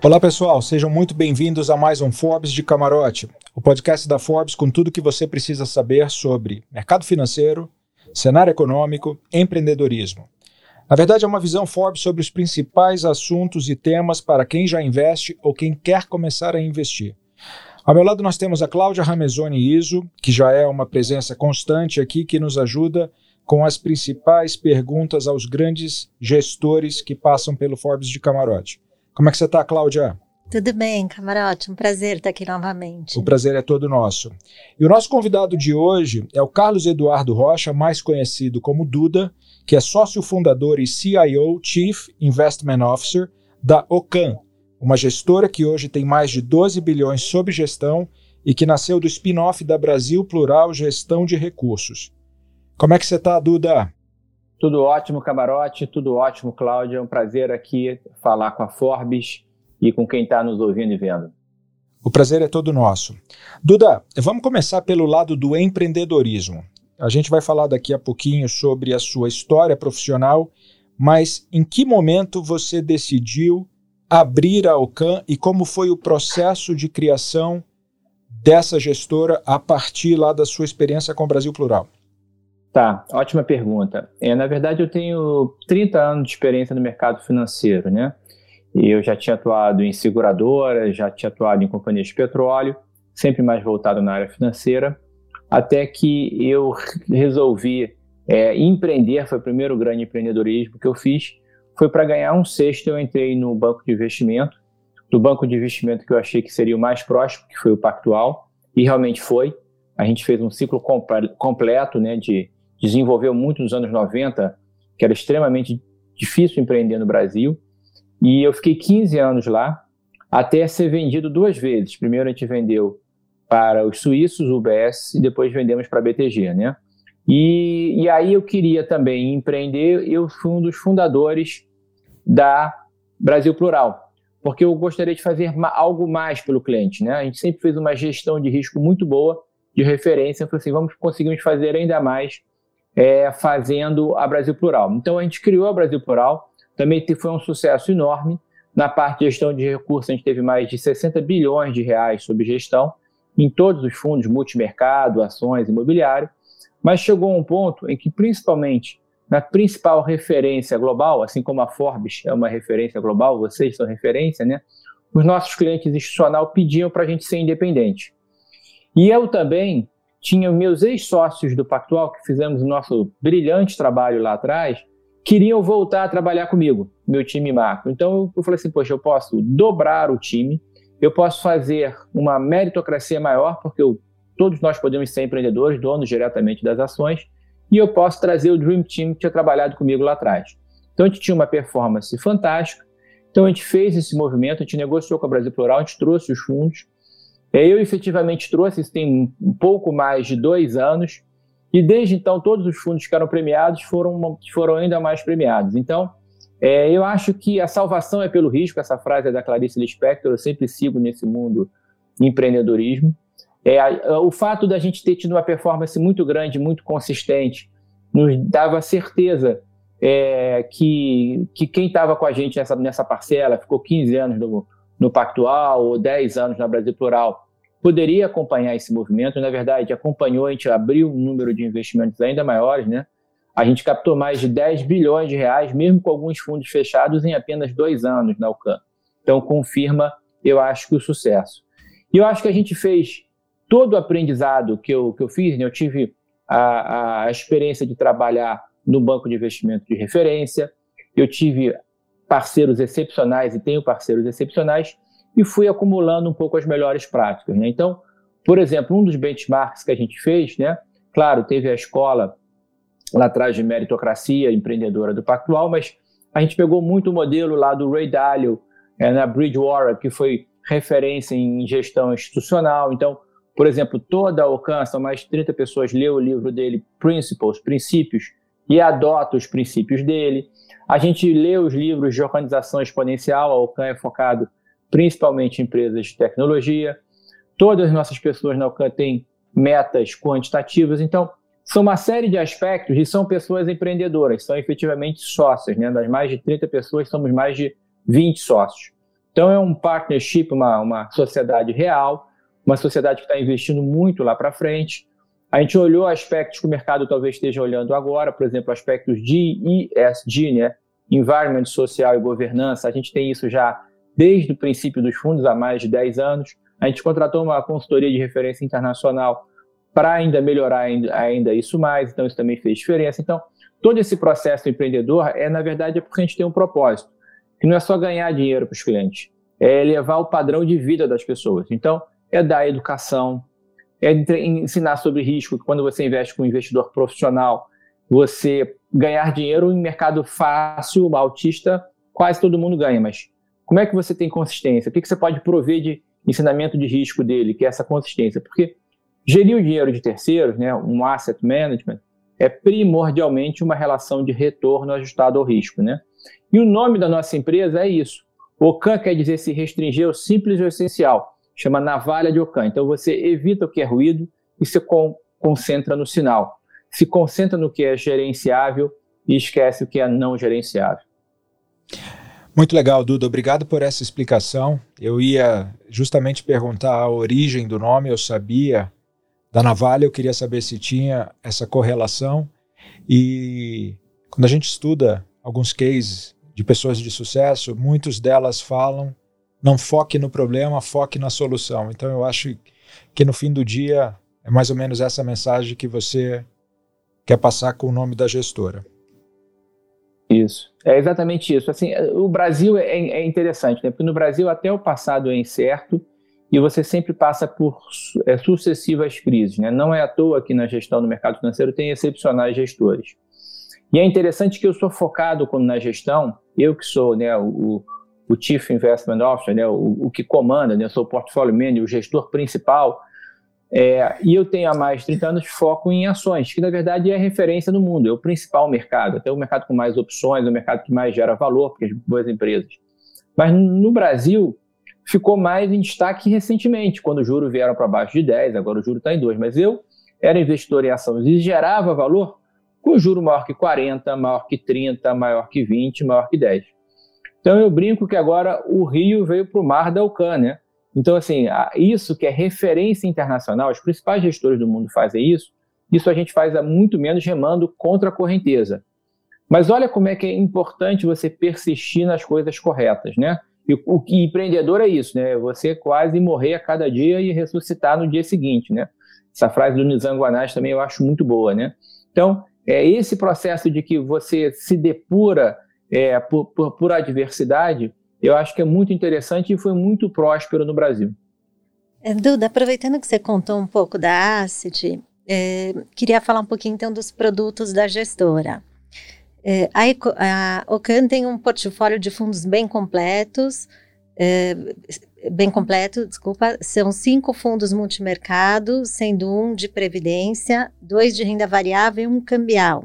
Olá pessoal, sejam muito bem-vindos a mais um Forbes de Camarote, o podcast da Forbes com tudo que você precisa saber sobre mercado financeiro, cenário econômico, empreendedorismo. Na verdade, é uma visão Forbes sobre os principais assuntos e temas para quem já investe ou quem quer começar a investir. Ao meu lado, nós temos a Cláudia Ramezoni Iso, que já é uma presença constante aqui, que nos ajuda com as principais perguntas aos grandes gestores que passam pelo Forbes de Camarote. Como é que você está, Cláudia? Tudo bem, camarote. Um prazer estar aqui novamente. O prazer é todo nosso. E o nosso convidado de hoje é o Carlos Eduardo Rocha, mais conhecido como Duda, que é sócio fundador e CIO, Chief Investment Officer, da Ocan, uma gestora que hoje tem mais de 12 bilhões sob gestão e que nasceu do spin-off da Brasil Plural Gestão de Recursos. Como é que você está, Duda? Tudo ótimo, camarote, tudo ótimo, Cláudia. É um prazer aqui falar com a Forbes e com quem está nos ouvindo e vendo. O prazer é todo nosso. Duda, vamos começar pelo lado do empreendedorismo. A gente vai falar daqui a pouquinho sobre a sua história profissional, mas em que momento você decidiu abrir a Ocan e como foi o processo de criação dessa gestora a partir lá da sua experiência com o Brasil Plural? Tá, ótima pergunta. É, na verdade, eu tenho 30 anos de experiência no mercado financeiro, né? E eu já tinha atuado em seguradora, já tinha atuado em companhias de petróleo, sempre mais voltado na área financeira até que eu resolvi é, empreender, foi o primeiro grande empreendedorismo que eu fiz, foi para ganhar um sexto, eu entrei no banco de investimento, do banco de investimento que eu achei que seria o mais próximo, que foi o Pactual, e realmente foi. A gente fez um ciclo completo, né, de desenvolveu muito nos anos 90, que era extremamente difícil empreender no Brasil, e eu fiquei 15 anos lá, até ser vendido duas vezes. Primeiro a gente vendeu para os suíços, UBS, e depois vendemos para a BTG, né? E, e aí eu queria também empreender, eu fui um dos fundadores da Brasil Plural, porque eu gostaria de fazer algo mais pelo cliente, né? A gente sempre fez uma gestão de risco muito boa, de referência, eu falei assim, vamos conseguir fazer ainda mais é, fazendo a Brasil Plural. Então a gente criou a Brasil Plural, também foi um sucesso enorme, na parte de gestão de recursos, a gente teve mais de 60 bilhões de reais sob gestão, em todos os fundos multimercado, ações, imobiliário, mas chegou um ponto em que, principalmente na principal referência global, assim como a Forbes é uma referência global, vocês são referência, né? Os nossos clientes institucional pediam para a gente ser independente. E eu também tinha meus ex-sócios do Pactual, que fizemos o nosso brilhante trabalho lá atrás, queriam voltar a trabalhar comigo, meu time macro. Então eu falei assim, poxa, eu posso dobrar o time, eu posso fazer uma meritocracia maior, porque eu, todos nós podemos ser empreendedores, donos diretamente das ações, e eu posso trazer o Dream Team que tinha trabalhado comigo lá atrás. Então a gente tinha uma performance fantástica, então a gente fez esse movimento, a gente negociou com a Brasil Plural, a gente trouxe os fundos, eu efetivamente trouxe, isso tem um pouco mais de dois anos, e desde então todos os fundos que eram premiados foram, foram ainda mais premiados. Então, é, eu acho que a salvação é pelo risco, essa frase é da Clarice Lispector, eu sempre sigo nesse mundo empreendedorismo. É, o fato da gente ter tido uma performance muito grande, muito consistente, nos dava certeza é, que, que quem estava com a gente nessa, nessa parcela, ficou 15 anos no, no Pactual ou 10 anos na Brasil Plural, poderia acompanhar esse movimento. Na verdade, acompanhou, a gente abriu um número de investimentos ainda maiores, né? A gente captou mais de 10 bilhões de reais, mesmo com alguns fundos fechados, em apenas dois anos na UCAN. Então, confirma, eu acho, que o sucesso. E eu acho que a gente fez todo o aprendizado que eu, que eu fiz, né? eu tive a, a experiência de trabalhar no banco de investimento de referência, eu tive parceiros excepcionais e tenho parceiros excepcionais, e fui acumulando um pouco as melhores práticas. Né? Então, por exemplo, um dos benchmarks que a gente fez, né? claro, teve a escola lá atrás de meritocracia empreendedora do Pactual, mas a gente pegou muito o modelo lá do Ray Dalio é, na Bridgewater, que foi referência em gestão institucional. Então, por exemplo, toda a são mais de 30 pessoas, leu o livro dele, Principles, Princípios, e adota os princípios dele. A gente lê os livros de organização exponencial, a Ocan é focado principalmente em empresas de tecnologia. Todas as nossas pessoas na Ocan têm metas quantitativas. Então, são uma série de aspectos e são pessoas empreendedoras, são efetivamente sócias. Né? Das mais de 30 pessoas, somos mais de 20 sócios. Então é um partnership, uma, uma sociedade real, uma sociedade que está investindo muito lá para frente. A gente olhou aspectos que o mercado talvez esteja olhando agora, por exemplo, aspectos de ESG, né? Environment Social e Governança. A gente tem isso já desde o princípio dos fundos, há mais de 10 anos. A gente contratou uma consultoria de referência internacional para ainda melhorar ainda, isso mais, então isso também fez diferença. Então, todo esse processo empreendedor é, na verdade, é porque a gente tem um propósito, que não é só ganhar dinheiro para os clientes, é elevar o padrão de vida das pessoas. Então, é dar educação, é ensinar sobre risco, que quando você investe com um investidor profissional, você ganhar dinheiro em mercado fácil, autista, quase todo mundo ganha, mas como é que você tem consistência? O que, que você pode prover de ensinamento de risco dele, que é essa consistência? Porque gerir o dinheiro de terceiros, né, um asset management, é primordialmente uma relação de retorno ajustado ao risco. Né? E o nome da nossa empresa é isso. OCAN quer dizer se restringir ao simples e ao essencial chama navalha de Ockham. Então você evita o que é ruído e se con concentra no sinal. Se concentra no que é gerenciável e esquece o que é não gerenciável. Muito legal, Duda. Obrigado por essa explicação. Eu ia justamente perguntar a origem do nome, eu sabia da navalha, eu queria saber se tinha essa correlação. E quando a gente estuda alguns cases de pessoas de sucesso, muitos delas falam não foque no problema, foque na solução. Então eu acho que no fim do dia é mais ou menos essa mensagem que você quer passar com o nome da gestora. Isso, é exatamente isso. Assim, o Brasil é, é interessante, né? porque no Brasil até o passado é incerto e você sempre passa por é, sucessivas crises. Né? Não é à toa que na gestão do mercado financeiro tem excepcionais gestores. E é interessante que eu sou focado na gestão, eu que sou né, o, o Chief Investment Officer, né, o, o que comanda, né, eu sou o portfólio manager, o gestor principal, é, e eu tenho há mais de 30 anos foco em ações, que na verdade é referência no mundo, é o principal mercado, até o mercado com mais opções, o mercado que mais gera valor, porque as boas empresas. Mas no Brasil, ficou mais em destaque recentemente, quando os juros vieram para baixo de 10, agora o juro está em 2. Mas eu era investidor em ações e gerava valor com juro maior que 40, maior que 30, maior que 20, maior que 10. Então eu brinco que agora o Rio veio para o mar da Alcan, né? Então, assim, isso que é referência internacional, os principais gestores do mundo fazem isso, isso a gente faz há muito menos remando contra a correnteza. Mas olha como é que é importante você persistir nas coisas corretas, né? E o que empreendedor é isso, né? Você quase morrer a cada dia e ressuscitar no dia seguinte, né? Essa frase do Nizam Guanais também eu acho muito boa, né? Então, é esse processo de que você se depura é, por, por, por adversidade, eu acho que é muito interessante e foi muito próspero no Brasil. É, Duda, aproveitando que você contou um pouco da Asset, é, queria falar um pouquinho então dos produtos da gestora. É, a, a Ocan tem um portfólio de fundos bem completos, é, bem completo, desculpa, são cinco fundos multimercado, sendo um de previdência, dois de renda variável e um cambial.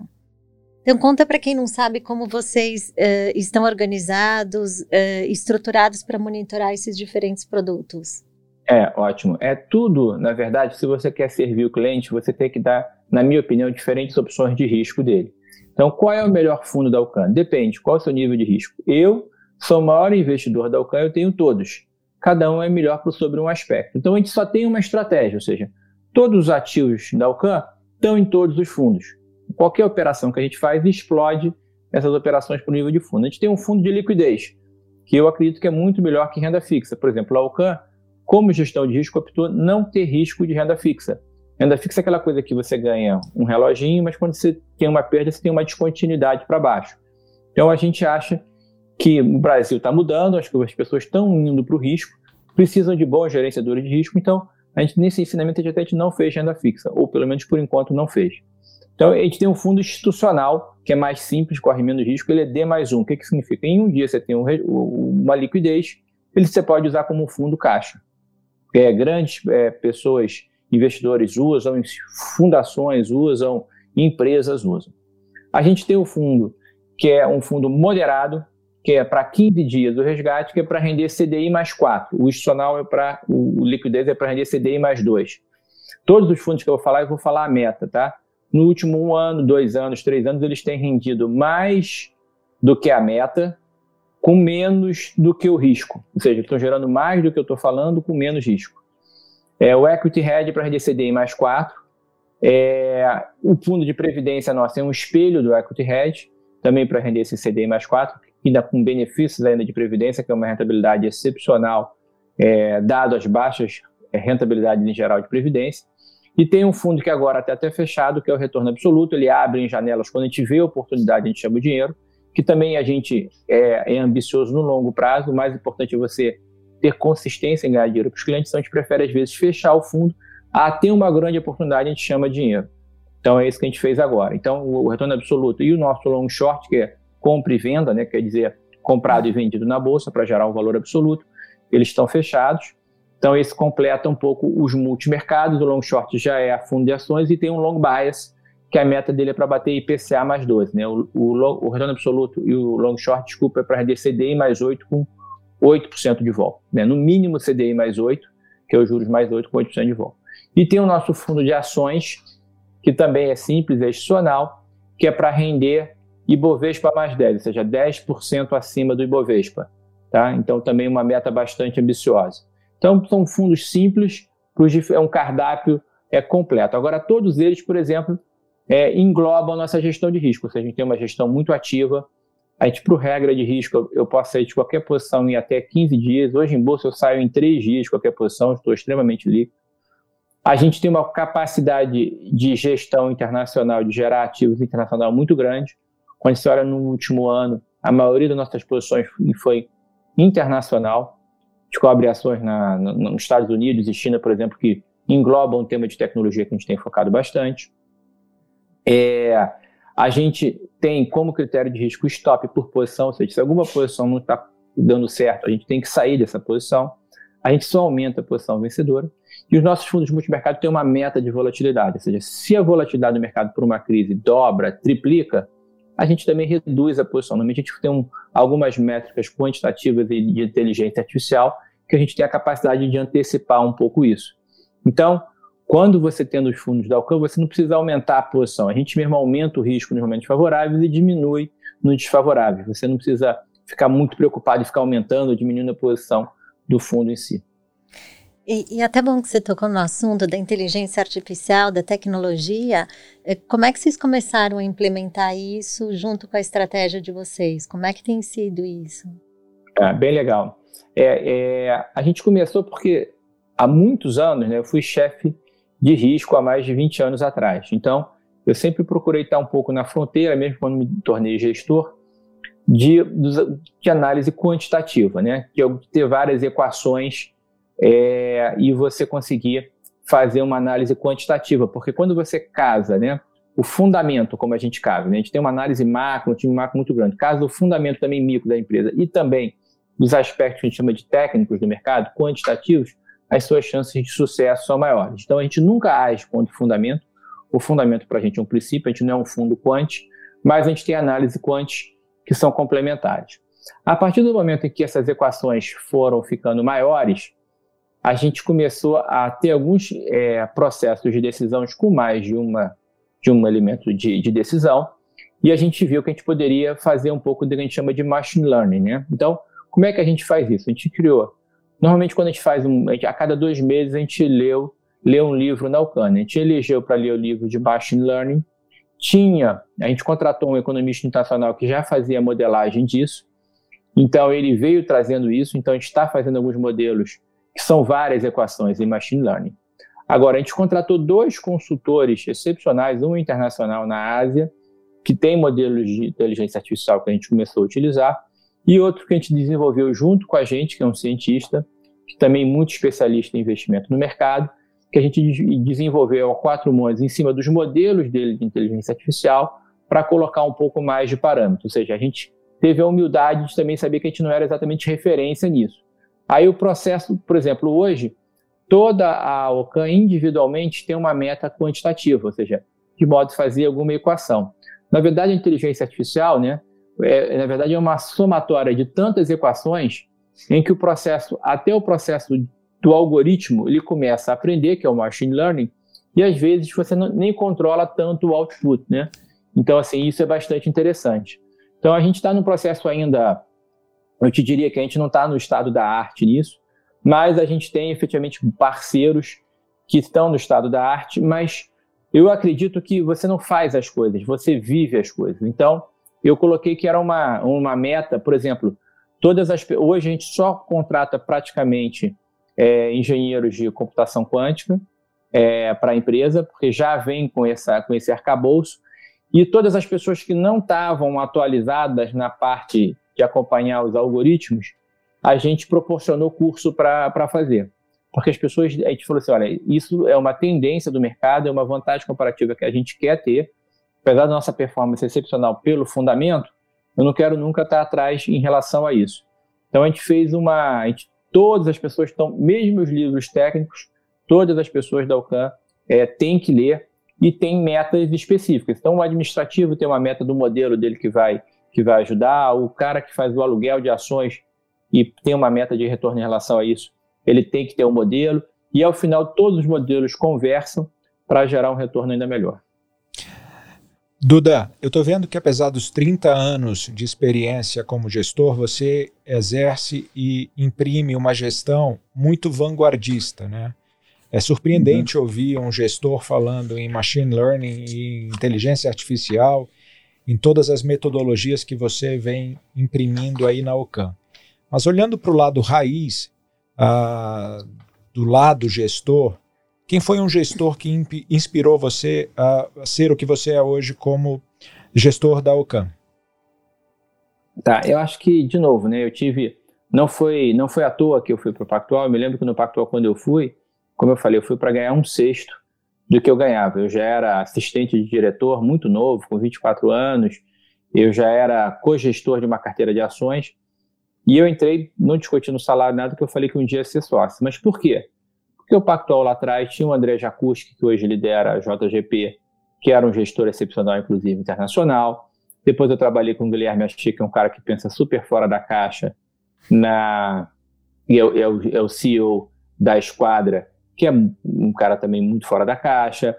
Então, conta para quem não sabe como vocês uh, estão organizados, uh, estruturados para monitorar esses diferentes produtos. É, ótimo. É tudo, na verdade, se você quer servir o cliente, você tem que dar, na minha opinião, diferentes opções de risco dele. Então, qual é o melhor fundo da Alcan? Depende, qual é o seu nível de risco? Eu sou o maior investidor da Alcan, eu tenho todos. Cada um é melhor sobre um aspecto. Então, a gente só tem uma estratégia, ou seja, todos os ativos da Alcan estão em todos os fundos qualquer operação que a gente faz explode essas operações para o nível de fundo. A gente tem um fundo de liquidez, que eu acredito que é muito melhor que renda fixa. Por exemplo, a Alcan, como gestão de risco, optou não ter risco de renda fixa. Renda fixa é aquela coisa que você ganha um reloginho, mas quando você tem uma perda, você tem uma descontinuidade para baixo. Então a gente acha que o Brasil está mudando, as pessoas estão indo para o risco, precisam de bons gerenciadores de risco, então a gente nesse ensinamento a gente não fez renda fixa, ou pelo menos por enquanto não fez. Então, a gente tem um fundo institucional, que é mais simples, corre menos risco, ele é D mais um. O que, que significa? Em um dia você tem um, uma liquidez, ele você pode usar como fundo caixa. É, grandes é, pessoas, investidores usam, fundações usam, empresas usam. A gente tem o fundo, que é um fundo moderado, que é para 15 dias o resgate, que é para render CDI mais 4. O institucional é para, o liquidez é para render CDI mais 2. Todos os fundos que eu vou falar, eu vou falar a meta, tá? No último um ano, dois anos, três anos, eles têm rendido mais do que a meta com menos do que o risco. Ou seja, estão gerando mais do que eu estou falando com menos risco. É, o Equity Hedge para render CDI mais 4. É, o fundo de previdência nosso é um espelho do Equity Hedge, também para render esse CDI mais 4, ainda com benefícios ainda de previdência, que é uma rentabilidade excepcional, é, dado as baixas é, rentabilidades em geral de previdência. E tem um fundo que agora está até fechado, que é o retorno absoluto. Ele abre em janelas quando a gente vê a oportunidade, a gente chama o dinheiro. Que também a gente é, é ambicioso no longo prazo. O mais importante é você ter consistência em ganhar dinheiro para os clientes. Então a gente prefere, às vezes, fechar o fundo. Ah, tem uma grande oportunidade, a gente chama dinheiro. Então é isso que a gente fez agora. Então o retorno absoluto e o nosso long short, que é compra e venda, né, quer dizer, comprado e vendido na bolsa para gerar um valor absoluto, eles estão fechados. Então, esse completa um pouco os multimercados. O long short já é a fundo de ações e tem um long bias, que a meta dele é para bater IPCA mais 12. Né? O, o, o, retorno absoluto e o long short, desculpa, é para render CDI mais 8 com 8% de volta. Né? No mínimo CDI mais 8, que é os juros mais 8 com 8% de volta. E tem o nosso fundo de ações, que também é simples, é institucional, que é para render Ibovespa mais 10, ou seja, 10% acima do Ibovespa. Tá? Então, também uma meta bastante ambiciosa. Então, são fundos simples, é um cardápio é, completo. Agora, todos eles, por exemplo, é, englobam nossa gestão de risco. Ou seja, a gente tem uma gestão muito ativa. A gente, por regra de risco, eu posso sair de qualquer posição em até 15 dias. Hoje, em bolsa, eu saio em 3 dias de qualquer posição, estou extremamente líquido. A gente tem uma capacidade de gestão internacional, de gerar ativos internacional muito grande. Quando você olha no último ano, a maioria das nossas posições foi internacional descobre ações na, nos Estados Unidos e China, por exemplo, que englobam um tema de tecnologia que a gente tem focado bastante. É, a gente tem como critério de risco stop por posição, ou seja, se alguma posição não está dando certo, a gente tem que sair dessa posição. A gente só aumenta a posição vencedora. E os nossos fundos multimercado têm uma meta de volatilidade, ou seja, se a volatilidade do mercado por uma crise dobra, triplica, a gente também reduz a posição. Normalmente a gente tem um, algumas métricas quantitativas de inteligência artificial que a gente tem a capacidade de antecipar um pouco isso. Então, quando você tem os fundos da Alcan, você não precisa aumentar a posição. A gente mesmo aumenta o risco nos momentos favoráveis e diminui no desfavorável. Você não precisa ficar muito preocupado em ficar aumentando ou diminuindo a posição do fundo em si. E, e, até bom que você tocou no assunto da inteligência artificial, da tecnologia. É, como é que vocês começaram a implementar isso junto com a estratégia de vocês? Como é que tem sido isso? É, bem legal. É, é, a gente começou porque há muitos anos né, eu fui chefe de risco há mais de 20 anos atrás. Então, eu sempre procurei estar um pouco na fronteira, mesmo quando me tornei gestor, de, de análise quantitativa, né? é ter várias equações é, e você conseguir fazer uma análise quantitativa, porque quando você casa, né, o fundamento, como a gente casa, né, a gente tem uma análise macro, um time macro muito grande, casa o fundamento também micro da empresa e também dos aspectos que a gente chama de técnicos do mercado, quantitativos, as suas chances de sucesso são maiores. Então a gente nunca age contra o fundamento, o fundamento para a gente é um princípio, a gente não é um fundo quant, mas a gente tem análise quant que são complementares. A partir do momento em que essas equações foram ficando maiores, a gente começou a ter alguns é, processos de decisões com mais de, uma, de um elemento de, de, decisão, e a gente viu que a gente poderia fazer um pouco do que a gente chama de machine learning. Né? Então, como é que a gente faz isso? A gente criou. Normalmente, quando a gente faz um. A, cada dois meses, a gente leu, lê um livro na Ucrânia. A gente elegeu para ler o livro de machine learning. Tinha, a gente contratou um economista internacional que já fazia modelagem disso. Então, ele veio trazendo isso. Então, a gente está fazendo alguns modelos que são várias equações em machine learning. Agora, a gente contratou dois consultores excepcionais, um internacional na Ásia, que tem modelos de inteligência artificial que a gente começou a utilizar, e outro que a gente desenvolveu junto com a gente, que é um cientista, que também é muito especialista em investimento no mercado, que a gente desenvolveu a quatro mãos em cima dos modelos dele de inteligência artificial para colocar um pouco mais de parâmetros. Ou seja, a gente teve a humildade de também saber que a gente não era exatamente referência nisso. Aí o processo, por exemplo, hoje, toda a OCAN individualmente tem uma meta quantitativa, ou seja, de modo de fazer alguma equação. Na verdade, a inteligência artificial, né, é, na verdade, é uma somatória de tantas equações em que o processo, até o processo do algoritmo, ele começa a aprender, que é o machine learning, e às vezes você não, nem controla tanto o output, né? Então, assim, isso é bastante interessante. Então, a gente está num processo ainda Eu te diria que a gente não está no estado da arte nisso, mas a gente tem efetivamente parceiros que estão no estado da arte, mas eu acredito que você não faz as coisas, você vive as coisas. Então, eu coloquei que era uma, uma meta, por exemplo, todas as hoje a gente só contrata praticamente é, engenheiros de computação quântica é, para a empresa, porque já vem com, essa, com esse arcabouço, e todas as pessoas que não estavam atualizadas na parte de acompanhar os algoritmos, a gente proporcionou curso para fazer. Porque as pessoas, a gente falou assim, olha, isso é uma tendência do mercado, é uma vantagem comparativa que a gente quer ter, apesar da nossa performance excepcional pelo fundamento, eu não quero nunca estar atrás em relação a isso. Então a gente fez uma, gente, todas as pessoas estão, mesmo os livros técnicos, todas as pessoas da UCAM é, têm que ler e tem metas específicas. Então, o administrativo tem uma meta do modelo dele que vai, que vai ajudar, o cara que faz o aluguel de ações e tem uma meta de retorno em relação a isso, ele tem que ter um modelo, e ao final todos os modelos conversam para gerar um retorno ainda melhor. Duda, eu estou vendo que apesar dos 30 anos de experiência como gestor, você exerce e imprime uma gestão muito vanguardista, né? É surpreendente uhum. ouvir um gestor falando em machine learning e inteligência artificial, em todas as metodologias que você vem imprimindo aí na OCAM. Mas olhando para o lado raiz, uh, do lado gestor, quem foi um gestor que inspirou você a ser o que você é hoje como gestor da OCAM? Tá, eu acho que, de novo, né, eu tive. Não foi, não foi à toa que eu fui para o Pactual. Eu me lembro que no Pactual, quando eu fui, como eu falei, eu fui para ganhar um sexto do que eu ganhava. Eu já era assistente de diretor muito novo, com 24 anos, eu já era co-gestor de uma carteira de ações, e eu entrei, não discutindo salário nada, que eu falei que um dia ia ser sócio. Mas por quê? Porque o Pactual lá atrás tinha o André Jacuski, que hoje lidera a JGP, que era um gestor excepcional, inclusive, internacional. Depois eu trabalhei com o Guilherme Achi, que é um cara que pensa super fora da caixa, na... é, é, é o CEO da Esquadra, que é um cara também muito fora da caixa.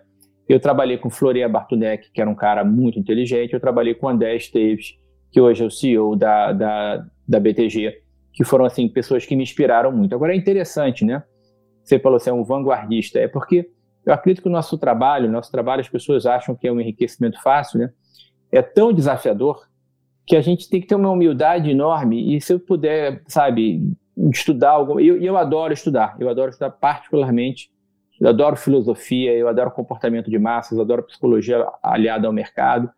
Eu trabalhei com Floria Bartunek, que era um cara muito inteligente. Eu trabalhei com André Esteves, que hoje é o CEO da, da, da BTG, que foram assim pessoas que me inspiraram muito. Agora é interessante, né? Você falou assim, é um vanguardista. É porque eu acredito que o nosso trabalho, nosso trabalho, as pessoas acham que é um enriquecimento fácil, né? É tão desafiador que a gente tem que ter uma humildade enorme. E se eu puder, sabe, estudar algo. E eu, eu, adoro estudar, eu adoro estudar particularmente. Eu adoro filosofia, eu adoro comportamento de massas, eu adoro psicologia aliada ao mercado.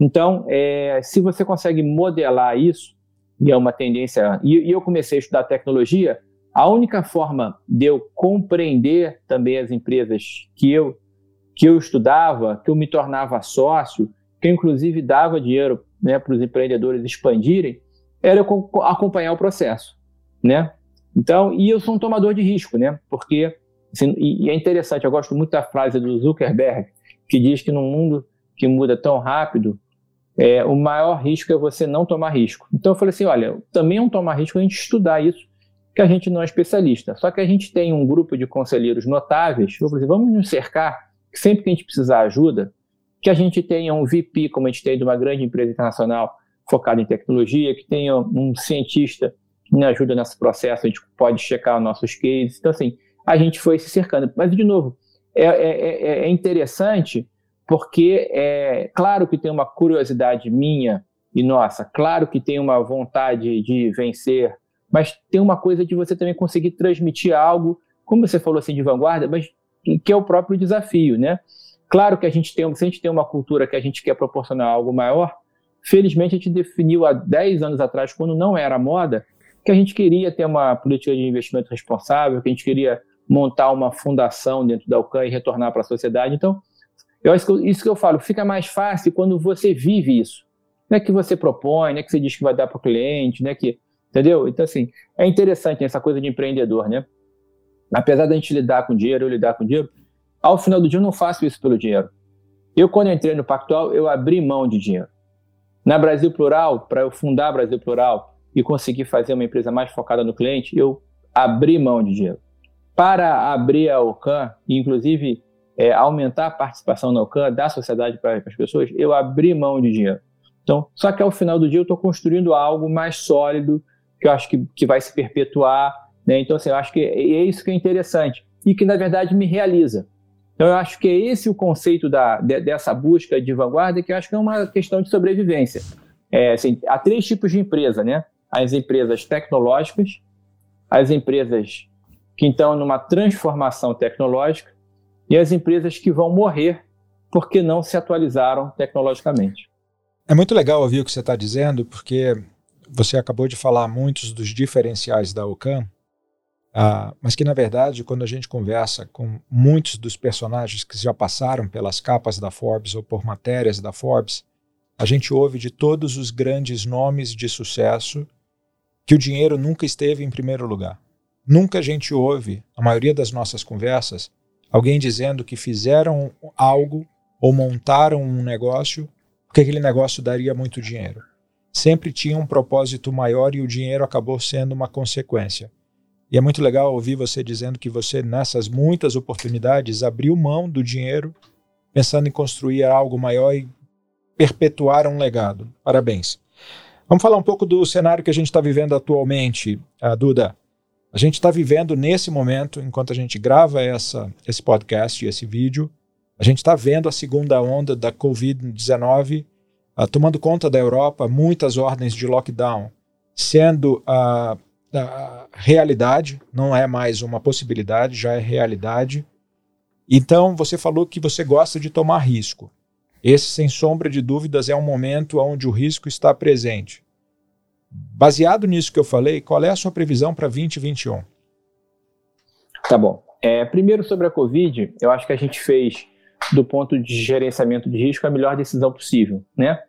Então, é, se você consegue modelar isso, e é uma tendência. E, e eu comecei a estudar tecnologia, a única forma de eu compreender também as empresas que eu que eu estudava, que eu me tornava sócio, que eu inclusive dava dinheiro né, para os empreendedores expandirem, era acompanhar o processo né? Então, e eu sou um tomador de risco, né? Porque, assim, e, é interessante, eu gosto muito da frase do Zuckerberg, que diz que num mundo que muda tão rápido, é, o maior risco é você não tomar risco. Então eu falei assim, olha, também é um tomar risco a gente estudar isso, que a gente não é especialista. Só que a gente tem um grupo de conselheiros notáveis, eu falei assim, vamos nos cercar, que sempre que a gente precisar ajuda, que a gente tenha um VP, como a gente tem de uma grande empresa internacional focada em tecnologia, que tenha um cientista me ajuda nesse processo, a gente pode checar nossos cases. Então, assim, a gente foi se cercando. Mas, de novo, é, é, é, é interessante porque é claro que tem uma curiosidade minha e nossa, claro que tem uma vontade de vencer, mas tem uma coisa de você também conseguir transmitir algo, como você falou assim, de vanguarda, mas que é o próprio desafio, né? Claro que a gente tem, se a gente tem uma cultura que a gente quer proporcionar algo maior, felizmente a gente definiu há 10 anos atrás, quando não era moda, que a gente queria ter uma política de investimento responsável, que a gente queria montar uma fundação dentro da UCAN e retornar para a sociedade. Então, eu acho que isso que eu falo, fica mais fácil quando você vive isso. Não é que você propõe, não é que você diz que vai dar para o cliente, não é que. Entendeu? Então, assim, é interessante essa coisa de empreendedor, né? Apesar da gente lidar com dinheiro, eu lidar com dinheiro, ao final do dia eu não faço isso pelo dinheiro. Eu, quando entrei no Pactual, eu abri mão de dinheiro. Na Brasil Plural, para eu fundar Brasil Plural, e conseguir fazer uma empresa mais focada no cliente, eu abri mão de dinheiro. Para abrir a OCAN, inclusive é, aumentar a participação na OCAN da sociedade para as pessoas, eu abri mão de dinheiro. Então, só que ao final do dia eu estou construindo algo mais sólido, que eu acho que, que vai se perpetuar. Né? Então, assim, eu acho que é, é isso que é interessante e que, na verdade, me realiza. Então, eu acho que é esse o conceito da, de, dessa busca de vanguarda, que eu acho que é uma questão de sobrevivência. É, assim, há três tipos de empresa, né? As empresas tecnológicas, as empresas que estão numa transformação tecnológica e as empresas que vão morrer porque não se atualizaram tecnologicamente. É muito legal ouvir o que você está dizendo, porque você acabou de falar muitos dos diferenciais da OCAM, ah, mas que, na verdade, quando a gente conversa com muitos dos personagens que já passaram pelas capas da Forbes ou por matérias da Forbes, a gente ouve de todos os grandes nomes de sucesso que o dinheiro nunca esteve em primeiro lugar. Nunca a gente ouve, a maioria das nossas conversas, alguém dizendo que fizeram algo ou montaram um negócio porque aquele negócio daria muito dinheiro. Sempre tinha um propósito maior e o dinheiro acabou sendo uma consequência. E é muito legal ouvir você dizendo que você, nessas muitas oportunidades, abriu mão do dinheiro pensando em construir algo maior e perpetuar um legado. Parabéns. Vamos falar um pouco do cenário que a gente está vivendo atualmente, uh, Duda. A gente está vivendo nesse momento, enquanto a gente grava essa, esse podcast e esse vídeo, a gente está vendo a segunda onda da Covid-19 uh, ah, tomando conta da Europa, muitas ordens de lockdown sendo uh, da realidade, não é mais uma possibilidade, já é realidade. Então, você falou que você gosta de tomar risco. Esse, sem sombra de dúvidas, é um momento onde o risco está presente. Baseado nisso que eu falei, qual é a sua previsão para 2021? Tá bom. É, primeiro, sobre a Covid, eu acho que a gente fez, do ponto de gerenciamento de risco, a melhor decisão possível, né?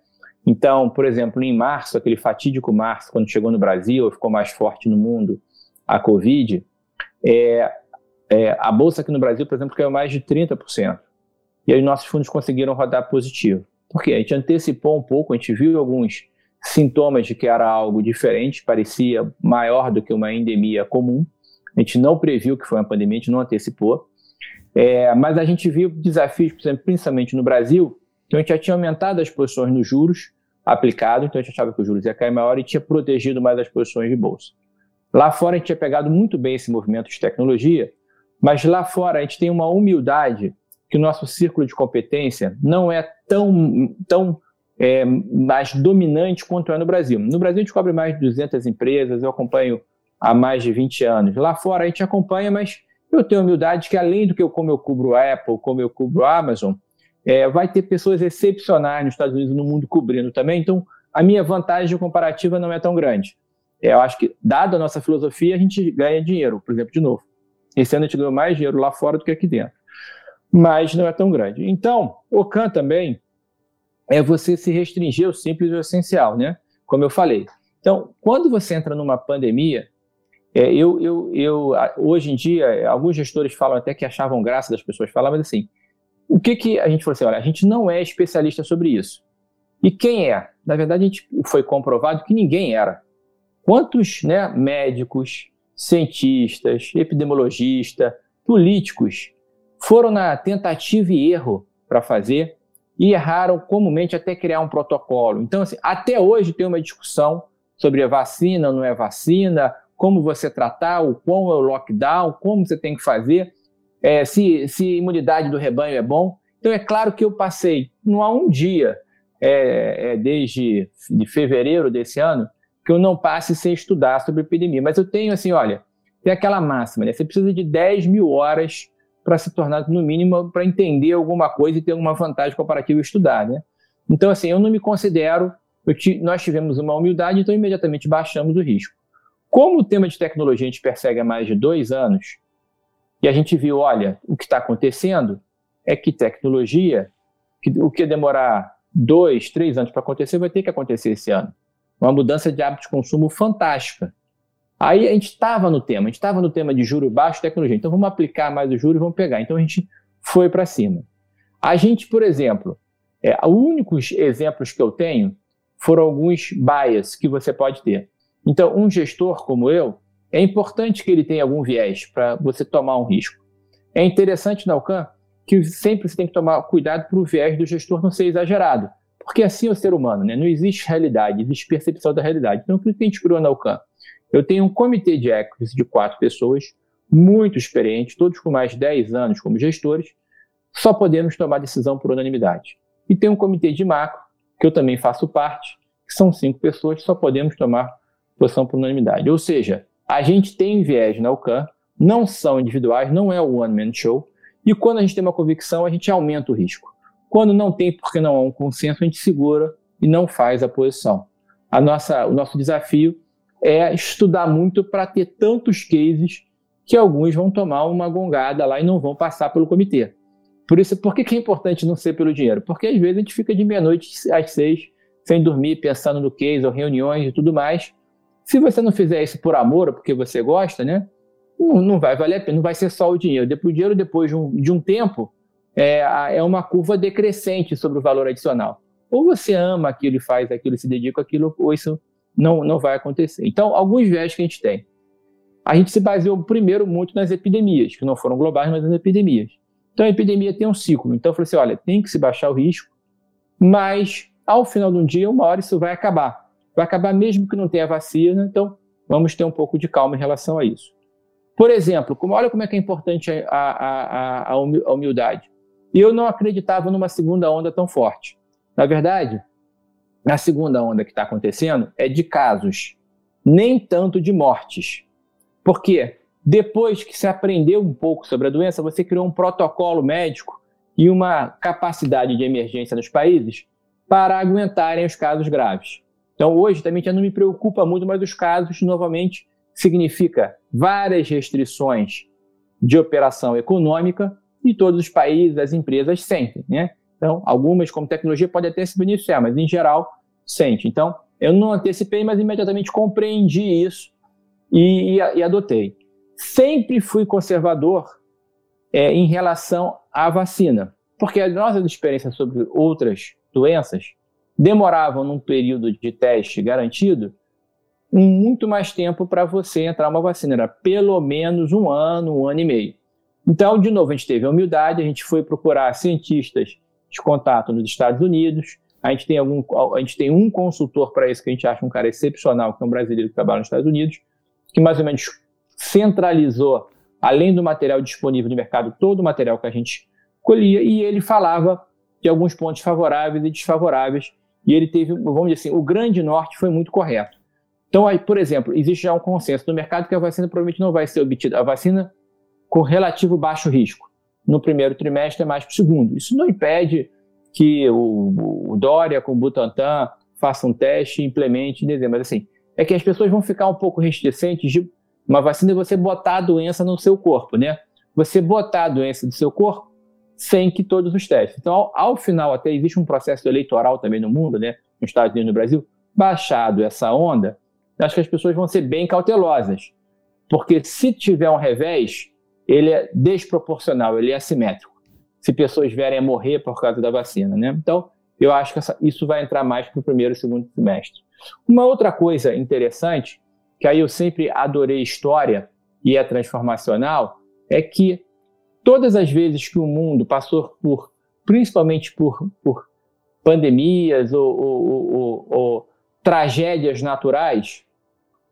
Então, por exemplo, em março, aquele fatídico março, quando chegou no Brasil, ficou mais forte no mundo a Covid, é, é, a bolsa aqui no Brasil, por exemplo, caiu mais de 30%. E aí nossos fundos conseguiram rodar positivo. Por quê? A gente antecipou um pouco, a gente viu alguns sintomas de que era algo diferente, parecia maior do que uma endemia comum. A gente não previu que foi uma pandemia, a gente não antecipou. É, mas a gente viu desafios, por exemplo, principalmente no Brasil, então a gente já tinha aumentado as posições nos juros, aplicado, então a gente achava que os juros ia cair maior e tinha protegido mais as posições de bolsa. Lá fora a gente tinha pegado muito bem esse movimento de tecnologia, mas lá fora a gente tem uma humildade que o nosso círculo de competência não é tão, tão é, mais dominante quanto é no Brasil. No Brasil a gente cobre mais de 200 empresas, eu acompanho há mais de 20 anos. Lá fora a gente acompanha, mas eu tenho humildade que além do que eu, como eu cubro a Apple, como eu cubro a Amazon, é, vai ter pessoas excepcionais nos Estados Unidos e no mundo cobrindo também, então a minha vantagem comparativa não é tão grande. É, eu acho que, dada a nossa filosofia, a gente ganha dinheiro, por exemplo, de novo. Esse ano a gente ganhou mais dinheiro lá fora do que aqui dentro. Mas não é tão grande. Então, o CAN também é você se restringir ao simples e ao essencial, né? Como eu falei. Então, quando você entra numa pandemia, é, eu, eu, eu, hoje em dia, alguns gestores falam até que achavam graça das pessoas falar, mas assim, o que, que a gente falou assim? Olha, a gente não é especialista sobre isso. E quem é? Na verdade, a gente foi comprovado que ninguém era. Quantos né, médicos, cientistas, epidemiologistas, políticos foram na tentativa e erro para fazer e erraram comumente até criar um protocolo? Então, assim, até hoje tem uma discussão sobre a vacina não é vacina, como você tratar, o quão é o lockdown, como você tem que fazer é, se, se imunidade do rebanho é bom. Então, é claro que eu passei, não há um dia, é, é, desde de fevereiro desse ano, que eu não passe sem estudar sobre epidemia. Mas eu tenho, assim, olha, tem aquela máxima, né? Você precisa de 10 mil horas para se tornar, no mínimo, para entender alguma coisa e ter alguma vantagem comparativa e estudar, né? Então, assim, eu não me considero. nós tivemos uma humildade, então imediatamente baixamos o risco. Como o tema de tecnologia a gente persegue há mais de dois anos, e a gente viu, olha, o que está acontecendo é que tecnologia, que, o que demorar dois, três anos para acontecer, vai ter que acontecer esse ano. Uma mudança de hábito de consumo fantástica. Aí a gente estava no tema, a gente estava no tema de juro baixo tecnologia. Então vamos aplicar mais o juro e vamos pegar. Então a gente foi para cima. A gente, por exemplo, é, os únicos exemplos que eu tenho foram alguns bias que você pode ter. Então, um gestor como eu, é importante que ele tenha algum viés para você tomar um risco. É interessante na Alcan que sempre você tem que tomar cuidado para o viés do gestor não ser exagerado. Porque assim é o ser humano, né? não existe realidade, existe percepção da realidade. Então, o que a gente criou na Alcan? Eu tenho um comitê de equities de quatro pessoas, muito experientes, todos com mais de 10 anos como gestores, só podemos tomar decisão por unanimidade. E tem um comitê de macro, que eu também faço parte, que são cinco pessoas, só podemos tomar posição por unanimidade. Ou seja, a gente tem viés na UCAN, não são individuais, não é o one-man show, e quando a gente tem uma convicção, a gente aumenta o risco. Quando não tem, porque não há um consenso, a gente segura e não faz a posição. A nossa, o nosso desafio é estudar muito para ter tantos cases que alguns vão tomar uma gongada lá e não vão passar pelo comitê. Por isso, por que, é importante não ser pelo dinheiro? Porque às vezes a gente fica de meia-noite às seis, sem dormir, pensando no case, ou reuniões e tudo mais. Se você não fizer isso por amor, ou porque você gosta, né? Não, não vai valer a pena, não vai ser só o dinheiro. O dinheiro, depois de um, de um tempo, é, é uma curva decrescente sobre o valor adicional. Ou você ama aquilo e faz aquilo, se dedica àquilo, ou isso não, não vai acontecer. Então, alguns viés que a gente tem. A gente se baseou primeiro muito nas epidemias, que não foram globais, mas nas epidemias. Então a epidemia tem um ciclo. Então eu falei assim: olha, tem que se baixar o risco, mas ao final de um dia, uma hora isso vai acabar. Vai acabar mesmo que não tenha vacina, então vamos ter um pouco de calma em relação a isso. Por exemplo, como, olha como é que é importante a, a, a, a humildade. Eu não acreditava numa segunda onda tão forte. Na verdade, a segunda onda que está acontecendo é de casos, nem tanto de mortes. Por quê? Depois que se aprendeu um pouco sobre a doença, você criou um protocolo médico e uma capacidade de emergência nos países para aguentarem os casos graves. Então, hoje também já não me preocupa muito, mas os casos, novamente, significa várias restrições de operação econômica e todos os países, as empresas sentem, né? Então, algumas, como tecnologia, podem até se beneficiar, mas em geral, sente. Então, eu não antecipei, mas imediatamente compreendi isso e, e, e adotei sempre fui conservador é, em relação à vacina, porque as nossas experiências sobre outras doenças demoravam num período de teste garantido muito mais tempo para você entrar uma vacina, era pelo menos um ano, um ano e meio. Então, de novo, a gente teve a humildade, a gente foi procurar cientistas de contato nos Estados Unidos, a gente tem, algum, a gente tem um consultor para isso que a gente acha um cara excepcional, que é um brasileiro que trabalha nos Estados Unidos, que mais ou menos centralizou, além do material disponível no mercado, todo o material que a gente colhia, e ele falava de alguns pontos favoráveis e desfavoráveis, e ele teve, vamos dizer assim, o grande norte foi muito correto. Então, aí, por exemplo, existe já um consenso no mercado que a vacina provavelmente não vai ser obtida, a vacina com relativo baixo risco, no primeiro trimestre mais para o segundo. Isso não impede que o, o Dória com o Butantan faça um teste e implemente em dezembro. Mas assim, é que as pessoas vão ficar um pouco reticentes de uma vacina é você botar a doença no seu corpo, né? Você botar a doença do seu corpo sem que todos os testes. Então, ao, ao final, até existe um processo eleitoral também no mundo, né? Nos Estados Unidos e no Brasil. Baixado essa onda, acho que as pessoas vão ser bem cautelosas. Porque se tiver um revés, ele é desproporcional, ele é assimétrico. Se pessoas vierem a morrer por causa da vacina, né? Então, eu acho que essa, isso vai entrar mais para o primeiro e segundo semestre. Uma outra coisa interessante que aí eu sempre adorei história e é transformacional, é que todas as vezes que o mundo passou por, principalmente por, por pandemias ou, ou, ou, ou tragédias naturais,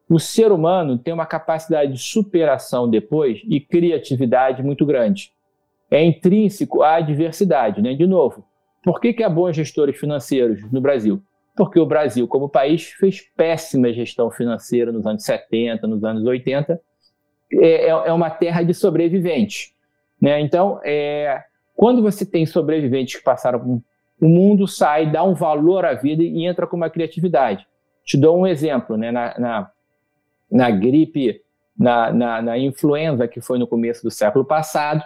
o ser humano tem uma capacidade de superação depois e criatividade muito grande. É intrínseco à adversidade, né? De novo, por que, que há bons gestores financeiros no Brasil? porque o Brasil, como país, fez péssima gestão financeira nos anos 70, nos anos 80. É, é, é uma terra de sobreviventes. Né? Então, é, quando você tem sobreviventes que passaram por o mundo sai, dá um valor à vida e entra com uma criatividade. Te dou um exemplo, né? na, na, na gripe, na, na, na, influenza, que foi no começo do século passado,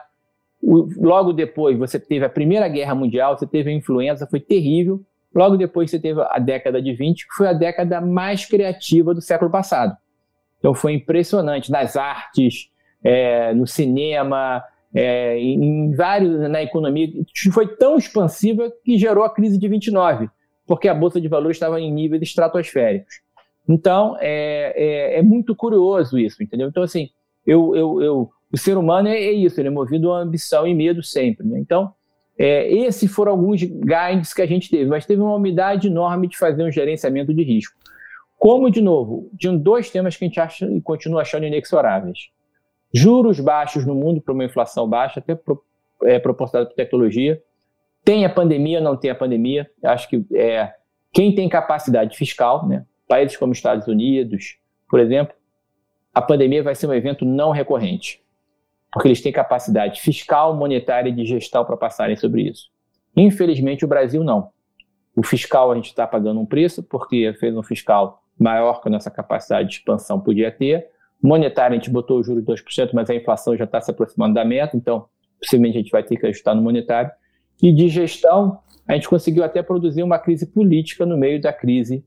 logo depois você teve a Primeira Guerra Mundial, você teve a influenza, foi terrível, Logo depois você teve a década de 20, que foi a década mais criativa do século passado. Então foi impressionante nas artes, é, no cinema, é, em vários na economia. Foi tão expansiva que gerou a crise de 29, porque a bolsa de valores estava em níveis estratosféricos. Então é, é, é muito curioso isso, entendeu? Então assim, eu, eu, eu o ser humano é, é, isso, ele é movido a ambição e medo sempre. Né? Então é, esses foram alguns guides que a gente teve, mas teve uma umidade enorme de fazer um gerenciamento de risco. como, de novo, de dois temas que a gente acha e continua achando inexoráveis. Juros baixos no mundo para uma inflação baixa, até pro, é, proporcionada por tecnologia. Tem a pandemia, não tem a pandemia. Acho que é, quem tem capacidade fiscal, né, países como Estados Unidos, por exemplo, a pandemia vai ser um evento não recorrente, porque eles têm capacidade fiscal, monetária e de gestão para passarem sobre isso. Infelizmente, o Brasil não. O fiscal a gente está pagando um preço, porque fez um fiscal maior que a nossa capacidade de expansão podia ter. Monetário, a gente botou o juro de 2%, mas a inflação já está se aproximando da meta, então possivelmente a gente vai ter que ajustar no monetário. E de gestão, a gente conseguiu até produzir uma crise política no meio da crise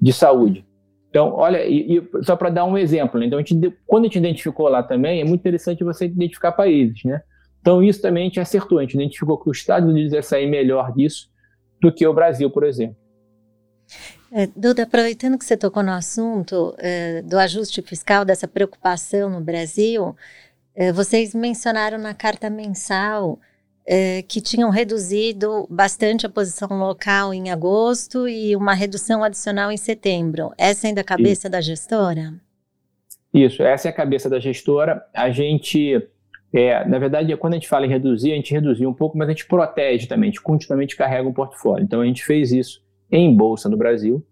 de saúde. Então, olha, e, e só para dar um exemplo, né? então a gente, quando a gente identificou lá também, é muito interessante você identificar países, né? Então, isso também a gente acertou, a gente identificou que os Estados Unidos ia sair melhor disso do que o Brasil, por exemplo. É, Duda, aproveitando que você tocou no assunto é, do ajuste fiscal, dessa preocupação no Brasil, é, vocês mencionaram na carta mensal é, que tinham reduzido bastante a posição local em agosto e uma redução adicional em setembro. Essa é ainda a cabeça Isso. da gestora? Isso, essa é a cabeça da gestora. A gente, é, na verdade, quando a gente fala em reduzir, a gente reduziu um pouco, mas a gente protege também, a gente continuamente carrega um portfólio. Então a gente fez isso em bolsa no Brasil.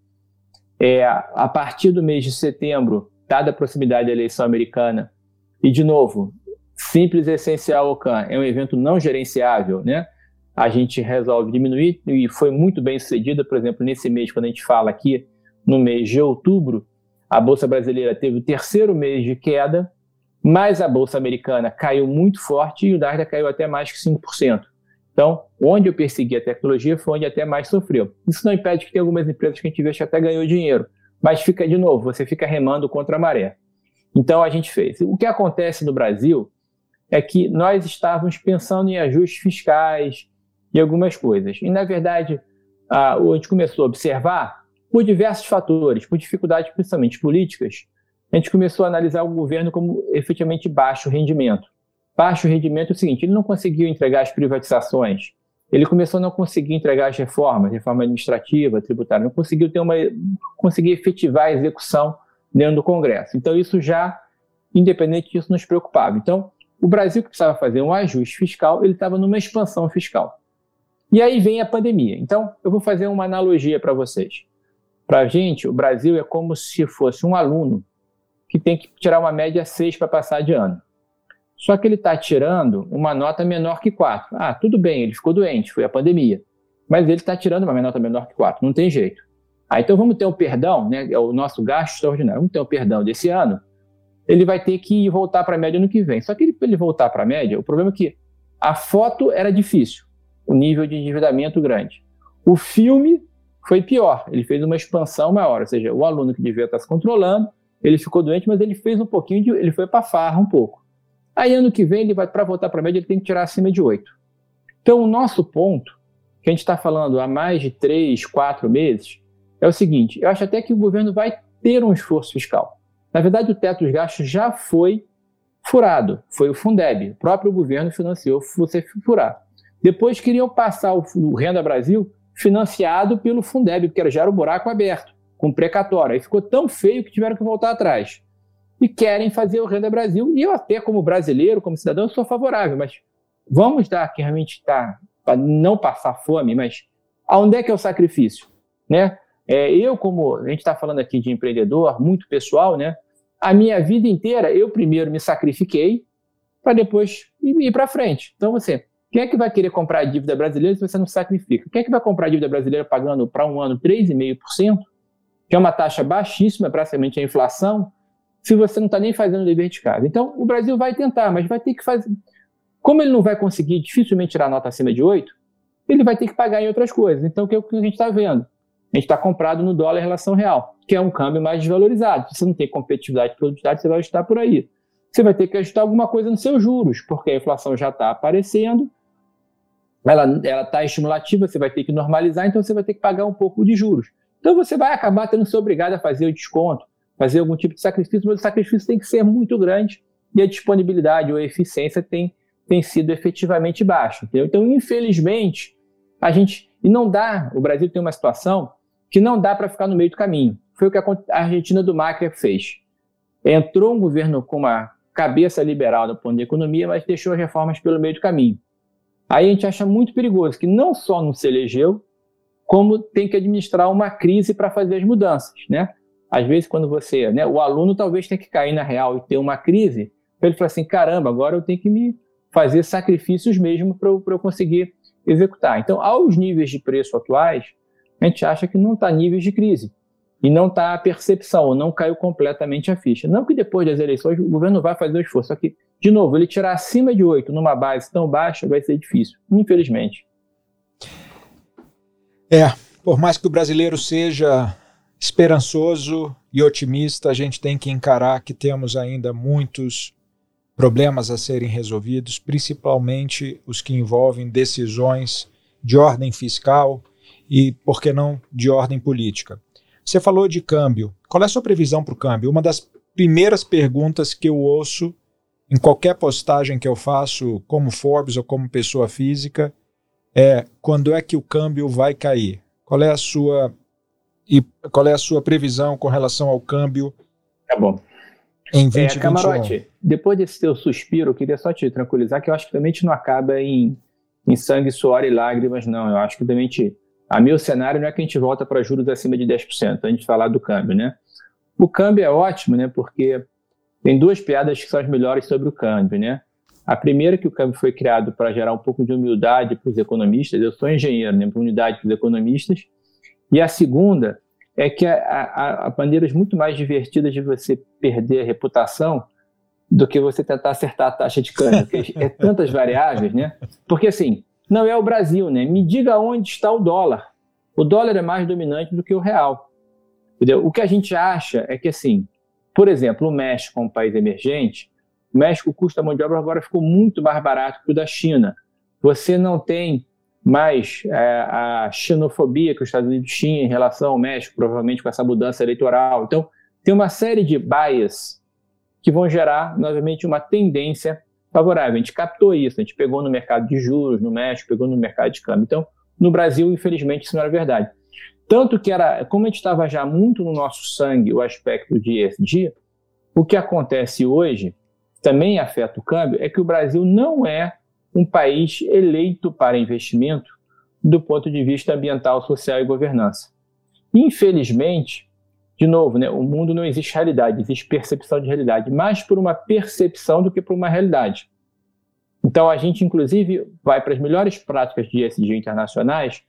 É, a partir do mês de setembro, dada a proximidade da eleição americana, e de novo, simples e essencial OCAN é um evento não gerenciável, né? A gente resolve diminuir e foi muito bem sucedida, por exemplo, nesse mês, quando a gente fala aqui, no mês de outubro, a Bolsa Brasileira teve o terceiro mês de queda, mas a Bolsa Americana caiu muito forte e o Nasdaq caiu até mais que 5%. Então, onde eu persegui a tecnologia foi onde até mais sofreu. Isso não impede que tem algumas empresas que a gente vê que até ganhou dinheiro, mas fica de novo, você fica remando contra a maré. Então a gente fez. O que acontece no Brasil é que nós estávamos pensando em ajustes fiscais e algumas coisas. E na verdade, a, gente começou a observar por diversos fatores, por dificuldades principalmente políticas, a gente começou a analisar o governo como efetivamente baixo rendimento baixo rendimento é o seguinte: ele não conseguiu entregar as privatizações, ele começou a não conseguir entregar as reformas, reforma administrativa, tributária, não conseguiu ter uma, conseguir efetivar a execução dentro do Congresso. Então isso já, independente disso, nos preocupava. Então o Brasil que precisava fazer um ajuste fiscal, ele estava numa expansão fiscal. E aí vem a pandemia. Então eu vou fazer uma analogia para vocês. Para a gente, o Brasil é como se fosse um aluno que tem que tirar uma média 6 para passar de ano. Só que ele está tirando uma nota menor que 4. Ah, tudo bem, ele ficou doente, foi a pandemia. Mas ele está tirando uma nota menor que 4, não tem jeito. Ah, então vamos ter um perdão, né? É o nosso gasto extraordinário. Vamos ter um perdão desse ano. Ele vai ter que voltar para a média no que vem. Só que ele, ele voltar para a média, o problema é que a foto era difícil, o nível de endividamento grande. O filme foi pior, ele fez uma expansão maior, ou seja, o aluno que devia estar se controlando, ele ficou doente, mas ele fez um pouquinho de, ele foi para farra um pouco. Aí ano que vem ele vai para voltar para a média, ele tem que tirar acima de 8. Então o nosso ponto, que a gente está falando há mais de 3, 4 meses, é o seguinte: eu acho até que o governo vai ter um esforço fiscal. Na verdade, o teto dos gastos já foi furado. Foi o Fundeb, o próprio governo financiou você furar. Depois queriam passar o, o Renda Brasil financiado pelo Fundeb, porque já era o buraco aberto, com precatório. Aí ficou tão feio que tiveram que voltar atrás e querem fazer o Renda Brasil. E eu até, como brasileiro, como cidadão, sou favorável, mas vamos dar que realmente está para não passar fome, mas aonde é que é o sacrifício? Né? É, eu, como a gente está falando aqui de empreendedor, muito pessoal, né? a minha vida inteira, eu primeiro me sacrifiquei para depois ir, ir para frente. Então, você, quem é que vai querer comprar a dívida brasileira se você não sacrifica? Quem é que vai comprar a dívida brasileira pagando para um ano 3,5%, que é uma taxa baixíssima, praticamente a inflação, se você não está nem fazendo o dever de casa. Então, o Brasil vai tentar, mas vai ter que fazer. Como ele não vai conseguir dificilmente tirar nota acima de 8, ele vai ter que pagar em outras coisas. Então, é o que a gente está vendo? A gente está comprado no dólar em relação real, que é um câmbio mais desvalorizado. Se você não tem competitividade e produtividade, você vai ajustar por aí. Você vai ter que ajustar alguma coisa nos seus juros, porque a inflação já está aparecendo, ela está estimulativa, você vai ter que normalizar, então você vai ter que pagar um pouco de juros. Então você vai acabar tendo que ser obrigado a fazer o desconto fazer algum tipo de sacrifício, mas o sacrifício tem que ser muito grande e a disponibilidade ou a eficiência tem, tem sido efetivamente baixa. Entendeu? Então, infelizmente, a gente. E não dá, o Brasil tem uma situação que não dá para ficar no meio do caminho. foi o que a Argentina do Macri fez. Entrou um governo com uma cabeça liberal do ponto de economia, mas deixou as reformas pelo meio do caminho. Aí a gente acha muito perigoso que não só não se elegeu, como tem que administrar uma crise para fazer as mudanças, né? Às vezes quando você, né, o aluno talvez tenha que cair na real e ter uma crise, ele falar assim, caramba, agora eu tenho que me fazer sacrifícios mesmo para eu, eu conseguir executar. Então, aos níveis de preço atuais, a gente acha que não está níveis de crise e não está a percepção, ou não caiu completamente a ficha. Não que depois das eleições o governo vai fazer o esforço, só que, de novo, ele tirar acima de 8 numa base tão baixa vai ser difícil, infelizmente. É, por mais que o brasileiro seja esperançoso e otimista, a gente tem que encarar que temos ainda muitos problemas a serem resolvidos, principalmente os que envolvem decisões de ordem fiscal e, por que não, de ordem política. Você falou de câmbio. Qual é a sua previsão para o câmbio? Uma das primeiras perguntas que eu ouço em qualquer postagem que eu faço, como Forbes ou como pessoa física, é quando é que o câmbio vai cair? Qual é a sua e qual é a sua previsão com relação ao câmbio? Tá bom. Em 2021? É, Camarote, depois desse teu suspiro, eu queria só te tranquilizar que eu acho que também a gente não acaba em, em sangue, suor e lágrimas, não. Eu acho que também te, a meu cenário não é que a gente volta para juros acima de 10%, antes de falar do câmbio, né? O câmbio é ótimo, né? Porque tem duas piadas que são as melhores sobre o câmbio, né? A primeira é que o câmbio foi criado para gerar um pouco de humildade para os economistas. Eu sou engenheiro, né? Unidade para os economistas. E a segunda é que há, maneiras muito mais divertidas de você perder a reputação do que você tentar acertar a taxa de câmbio, porque é tantas variáveis, né? Porque assim, não é o Brasil, né? Me diga onde está o dólar. O dólar é mais dominante do que o real. Entendeu? O que a gente acha é que assim, por exemplo, o México é um país emergente, o México custa mão de obra agora ficou muito mais barato que o da China. Você não tem mais é, a xenofobia que os Estados Unidos tinham em relação ao México, provavelmente com essa mudança eleitoral. Então, tem uma série de bias que vão gerar, novamente, uma tendência favorável. A gente captou isso, a gente pegou no mercado de juros no México, pegou no mercado de câmbio. Então, no Brasil, infelizmente, isso não era verdade. Tanto que era, como a gente estava já muito no nosso sangue o aspecto de ESG, o que acontece hoje também afeta o câmbio, é que o Brasil não é um país eleito para investimento do ponto de vista ambiental, social e governança. Infelizmente, de novo, né, o mundo não existe realidade, existe percepção de realidade, mais por uma percepção do que por uma realidade. Então, a gente, inclusive, vai para as melhores práticas de ESG internacionais,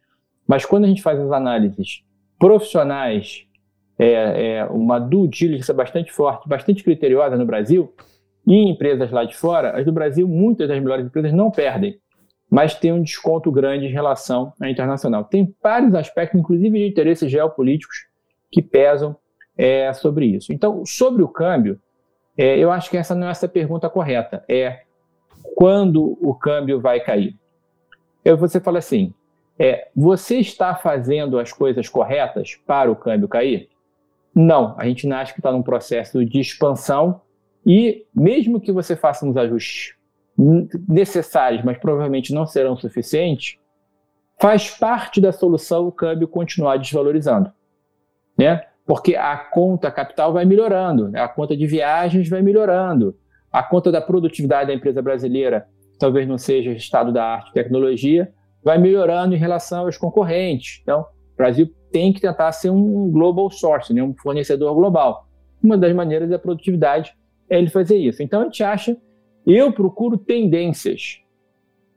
mas quando a gente faz as análises profissionais, é, é uma due diligence bastante forte, bastante criteriosa no Brasil, e em empresas lá de fora, as do Brasil, muitas das melhores empresas não perdem, mas tem um desconto grande em relação à internacional. Tem vários aspectos, inclusive de interesses geopolíticos, que pesam é, sobre isso. Então, sobre o câmbio, é, eu acho que essa não é essa pergunta correta. É quando o câmbio vai cair? Eu, você fala assim, é, você está fazendo as coisas corretas para o câmbio cair? Não, a gente acha que está num processo de expansão e mesmo que você faça uns ajustes necessários, mas provavelmente não serão suficientes, faz parte da solução o câmbio continuar desvalorizando, né? Porque a conta capital vai melhorando, né? a conta de viagens vai melhorando, a conta da produtividade da empresa brasileira, talvez não seja estado da arte tecnologia, vai melhorando em relação aos concorrentes. Então, o Brasil tem que tentar ser um global source, né? um fornecedor global. Uma das maneiras é a produtividade é ele fazer isso. Então a gente acha, eu procuro tendências.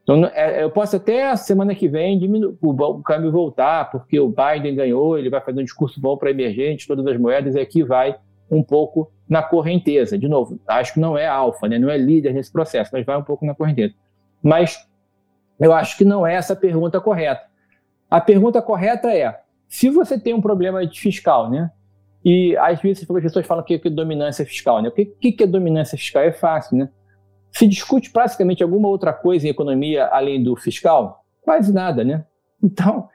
Então, é, eu posso até a semana que vem diminuir, o câmbio voltar, porque o Biden ganhou, ele vai fazer um discurso bom para emergente, todas as moedas, e aqui vai um pouco na correnteza. De novo, acho que não é alfa, né? não é líder nesse processo, mas vai um pouco na correnteza. Mas eu acho que não é essa a pergunta correta. A pergunta correta é: se você tem um problema de fiscal, né? E às vezes as pessoas falam que é dominância fiscal. Né? O que, que é dominância fiscal? É fácil, né? Se discute praticamente alguma outra coisa em economia além do fiscal? Quase nada, né? Então,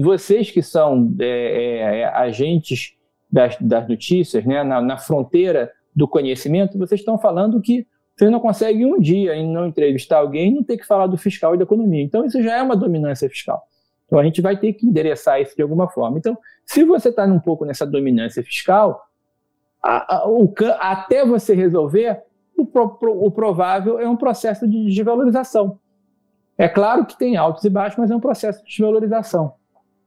vocês que são é, é, é, agentes das, das notícias, né, na, na, fronteira do conhecimento, vocês estão falando que vocês não conseguem um dia em não entrevistar alguém e não ter que falar do fiscal e da economia. Então, isso já é uma dominância fiscal. Então a gente vai ter que endereçar isso de alguma forma. Então, se você está um pouco nessa dominância fiscal, a, a, o, até você resolver, o, pro, o provável é um processo de desvalorização. É claro que tem altos e baixos, mas é um processo de desvalorização.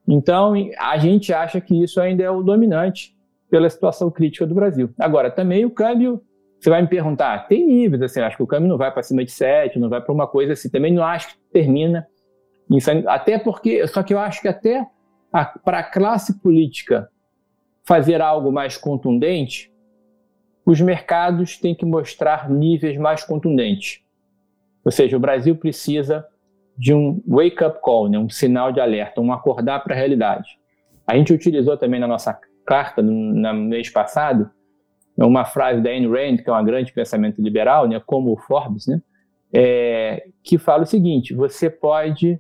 Então, a gente acha que isso ainda é o dominante pela situação crítica do Brasil. Agora, também o câmbio, você vai me perguntar, tem níveis, assim, acho que o câmbio não vai para cima de 7, não vai para uma coisa assim, também não acho que termina até porque, só que eu acho que até para a classe política fazer algo mais contundente, os mercados têm que mostrar níveis mais contundentes. Ou seja, o Brasil precisa de um wake-up call, né? um sinal de alerta, um acordar para a realidade. A gente utilizou também na nossa carta, no, mês passado, uma frase da Ayn Rand, que é uma grande pensamento liberal, né? como o Forbes, né? É, que fala o seguinte: você pode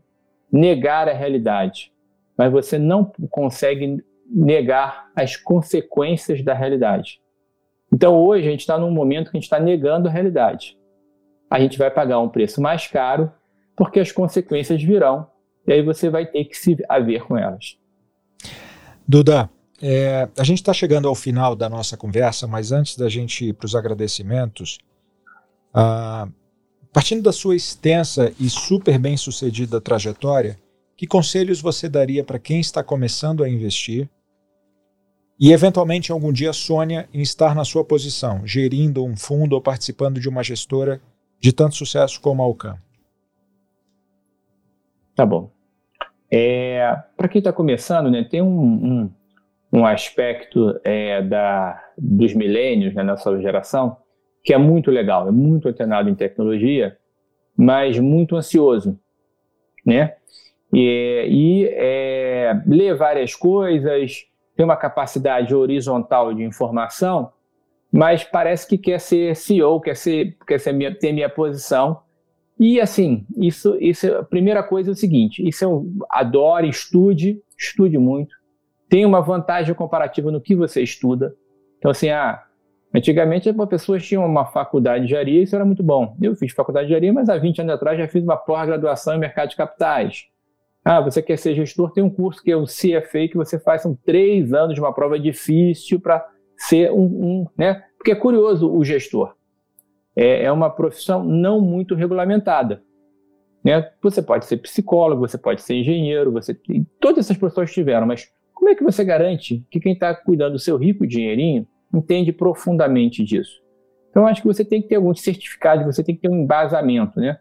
negar a realidade, mas você não consegue negar as consequências da realidade. Então, hoje, a gente está num momento que a gente está negando a realidade. A gente vai pagar um preço mais caro porque as consequências virão e aí você vai ter que se haver com elas. Duda, é, a gente está chegando ao final da nossa conversa, mas antes da gente ir para os agradecimentos, ah, partindo da sua extensa e super bem sucedida trajetória, que conselhos você daria para quem está começando a investir e, eventualmente, algum dia sonha em estar na sua posição, gerindo um fundo ou participando de uma gestora de tanto sucesso como a Alcam? Tá bom. É, Para quem está começando, né, tem um, um, um aspecto é, da, dos milênios né, nessa geração que é muito legal, é muito antenado em tecnologia, mas muito ansioso, né? E, e é, lê várias coisas, tem uma capacidade horizontal de informação, mas parece que quer ser CEO, quer ser, quer ser minha, ter minha posição e assim, isso, isso a primeira coisa é o seguinte: isso eu adoro, estude, estude muito. Tem uma vantagem comparativa no que você estuda. Então, assim, ah, antigamente as pessoas tinham uma faculdade de engenharia isso era muito bom. Eu fiz faculdade de engenharia, mas há 20 anos atrás já fiz uma pós-graduação em mercado de capitais. Ah, você quer ser gestor, tem um curso que é o CFA, que você faz, são três anos de uma prova difícil para ser um, um, né? Porque é curioso o gestor é, é uma profissão não muito regulamentada. Né? Você pode ser psicólogo, você pode ser engenheiro, você todas essas profissões tiveram, mas como é que você garante que quem está cuidando do seu rico dinheirinho entende profundamente disso? Então, acho que você tem que ter algum certificado, você tem que ter um embasamento, né?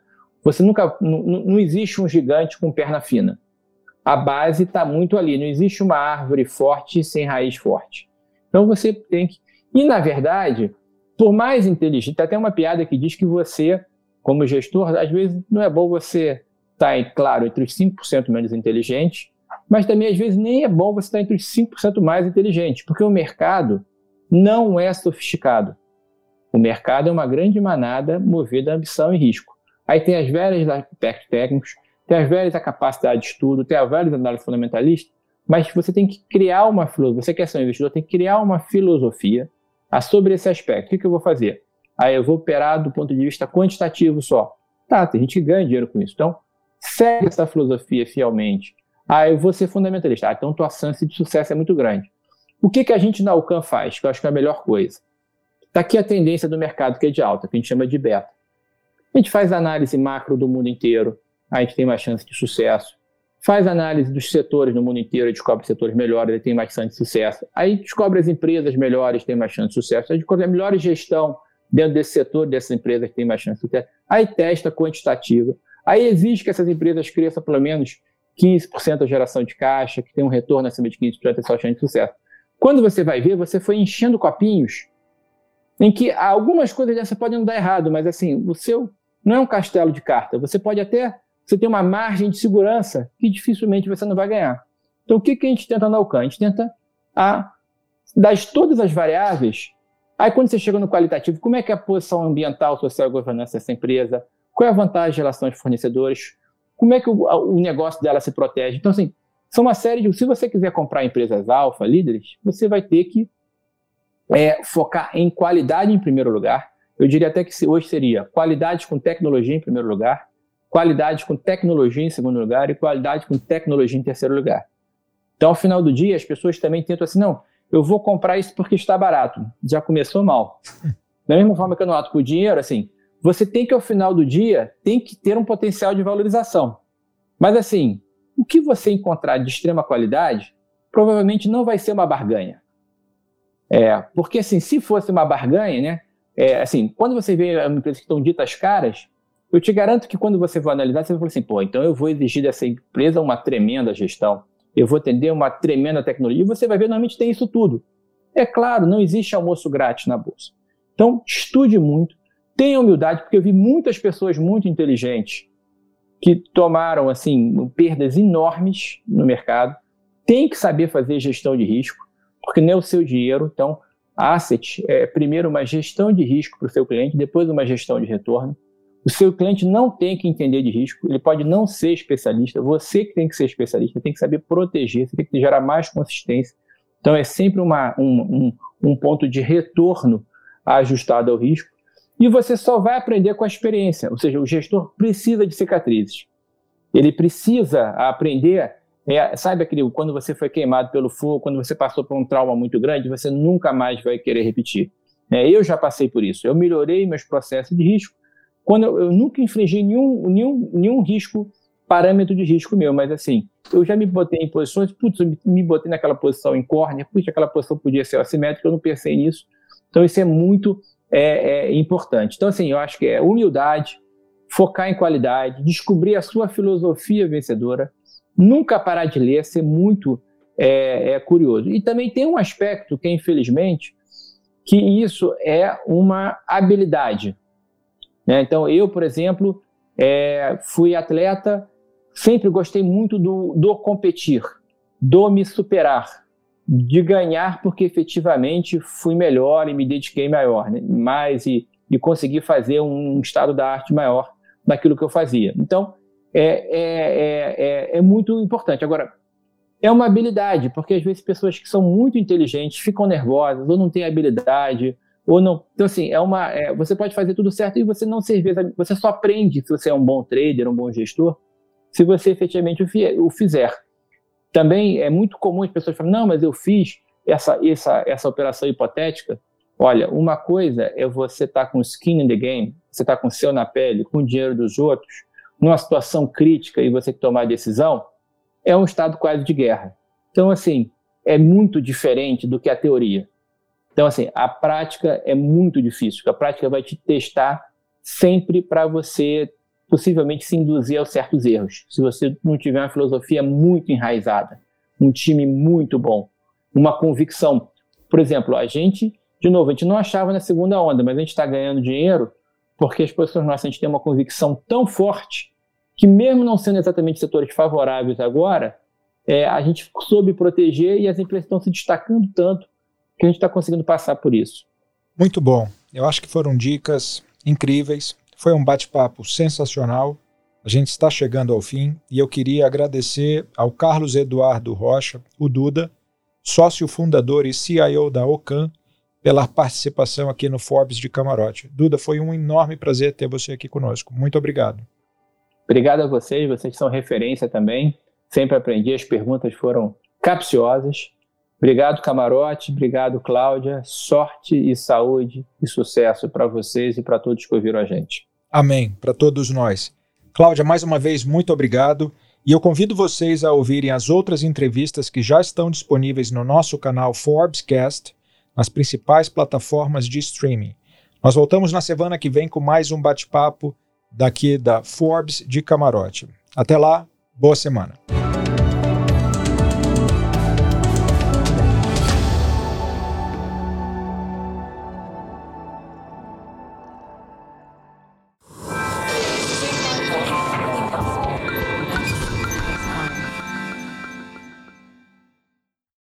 Você nunca, não, existe um gigante com perna fina. A base está muito ali, não existe uma árvore forte sem raiz forte. Então, você tem que... E, na verdade, por mais inteligente, tem até uma piada que diz que você, como gestor, às vezes não é bom você estar, tá, claro, entre os 5% menos inteligentes, mas também às vezes nem é bom você estar tá entre os 5% mais inteligentes, porque o mercado não é sofisticado. O mercado é uma grande manada movida a ambição e risco. Aí tem as velhas aspectos técnicos, tem as velhas a capacidade de estudo, tem as velhas análise fundamentalista, mas você tem que criar uma filosofia. Você quer ser um investidor, tem que criar uma filosofia ah, sobre esse aspecto, o que, eu vou fazer? Aí eu vou operar do ponto de vista quantitativo só. Tá, tem gente que ganha dinheiro com isso. Então, segue essa filosofia fielmente. Ah, eu vou ser fundamentalista. Ah, então tua chance de sucesso é muito grande. O que, que a gente na Alcan faz, que eu acho que é a melhor coisa? Está aqui a tendência do mercado, que é de alta, que a gente chama de beta. A gente faz análise macro do mundo inteiro, a gente tem mais chance de sucesso faz análise dos setores no mundo inteiro, descobre setores melhores, ele tem mais chance de sucesso. Aí descobre as empresas melhores, tem mais chance de sucesso. Aí descobre a melhor gestão dentro desse setor, dessas empresas tem mais chance de sucesso. Aí testa quantitativa. Aí exige que essas empresas cresçam pelo menos 15% da geração de caixa, que tem um retorno acima de 15% de sua chance de sucesso. Quando você vai ver, você foi enchendo copinhos em que algumas coisas dessas podem dar errado, mas assim, o seu não é um castelo de carta. Você pode até você tem uma margem de segurança que dificilmente você não vai ganhar. Então, o que, que a gente tenta na Alcan? A gente tenta, a, das todas as variáveis, aí quando você chega no qualitativo, como é que é a posição ambiental, social e governança dessa empresa? Qual é a vantagem de relação aos fornecedores? Como é que o, o negócio dela se protege? Então, assim, são uma série de... Se você quiser comprar empresas alfa, líderes, você vai ter que é, focar em qualidade em primeiro lugar. Eu diria até que hoje seria qualidade com tecnologia em primeiro lugar, qualidade com tecnologia em segundo lugar e qualidade com tecnologia em terceiro lugar. Então, ao final do dia, as pessoas também tentam assim, não, eu vou comprar isso porque está barato. Já começou mal. Da mesma forma que eu não ato por dinheiro, assim, você tem que, ao final do dia, tem que ter um potencial de valorização. Mas, assim, o que você encontrar de extrema qualidade, provavelmente não vai ser uma barganha. É, porque, assim, se fosse uma barganha, né, é, assim, quando você vê uma empresa que estão ditas caras, eu te garanto que quando você for analisar, você vai falar assim, pô, então eu vou exigir dessa empresa uma tremenda gestão, eu vou atender uma tremenda tecnologia, e você vai ver, normalmente tem isso tudo. É claro, não existe almoço grátis na bolsa. Então, estude muito, tenha humildade, porque eu vi muitas pessoas muito inteligentes que tomaram, assim, perdas enormes no mercado, tem que saber fazer gestão de risco, porque não é o seu dinheiro, então asset é primeiro uma gestão de risco para o seu cliente, depois uma gestão de retorno. O seu cliente não tem que entender de risco, ele pode não ser especialista, você que tem que ser especialista, tem que saber proteger, você tem que gerar mais consistência. Então é sempre uma, um, um, um ponto de retorno ajustado ao risco. E você só vai aprender com a experiência, ou seja, o gestor precisa de cicatrizes. Ele precisa aprender é, sabe aquele, quando você foi queimado pelo fogo, quando você passou por um trauma muito grande, você nunca mais vai querer repetir. É, eu já passei por isso. Eu melhorei meus processos de risco quando eu, eu nunca infringi nenhum, nenhum, nenhum risco, parâmetro de risco meu, mas assim, eu já me botei em posições, putz, me botei naquela posição em córnea, putz, aquela posição podia ser assimétrica, eu não pensei nisso. Então isso é muito é, é importante. Então assim, eu acho que é humildade, focar em qualidade, descobrir a sua filosofia vencedora, nunca parar de ler, ser muito é, é, curioso. E também tem um aspecto que, infelizmente, que isso é uma habilidade. Né? Então, eu, por exemplo, é, fui atleta, sempre gostei muito do, do competir, do me superar, de ganhar, porque efetivamente fui melhor e me dediquei maior, né? mais e, e consegui fazer um estado da arte maior naquilo que eu fazia. Então, é, é, é, é, muito importante. Agora, é uma habilidade, porque às vezes pessoas que são muito inteligentes ficam nervosas, ou não têm habilidade, ou não. Então, assim, é uma. É, você pode fazer tudo certo e você não servir. Você só aprende se você é um bom trader, um bom gestor, se você efetivamente o, fizer. Também é muito comum as pessoas falarem, não, mas eu fiz essa, essa, essa operação hipotética. Olha, uma coisa é você estar tá com skin in the game, você estar tá com o seu na pele, com o dinheiro dos outros, numa situação crítica e você tomar decisão, é um estado quase de guerra. Então, assim, é muito diferente do que a teoria. Então, assim, a prática é muito difícil, a prática vai te testar sempre para você possivelmente se induzir aos certos erros. Se você não tiver uma filosofia muito enraizada, um time muito bom, uma convicção. Por exemplo, a gente, de novo, a gente não achava na segunda onda, mas a gente está ganhando dinheiro porque as pessoas nossas, a gente tem uma convicção tão forte que mesmo não sendo exatamente setores favoráveis agora, é, a gente soube proteger e as empresas estão se destacando tanto que a gente está conseguindo passar por isso. Muito bom. Eu acho que foram dicas incríveis. Foi um bate-papo sensacional. A gente está chegando ao fim e eu queria agradecer ao Carlos Eduardo Rocha, o Duda, sócio fundador e CIO da Ocan, pela participação aqui no Forbes de Camarote. Duda, foi um enorme prazer ter você aqui conosco. Muito obrigado. Obrigado a vocês, vocês são referência também. Sempre aprendi, as perguntas foram capciosas. Obrigado, Camarote. Obrigado, Cláudia. Sorte e saúde e sucesso para vocês e para todos que ouviram a gente. Amém. Para todos nós. Cláudia, mais uma vez, muito obrigado. E eu convido vocês a ouvirem as outras entrevistas que já estão disponíveis no nosso canal Forbescast nas principais plataformas de streaming. Nós voltamos na semana que vem com mais um bate-papo daqui da Forbes de Camarote. Até lá, boa semana.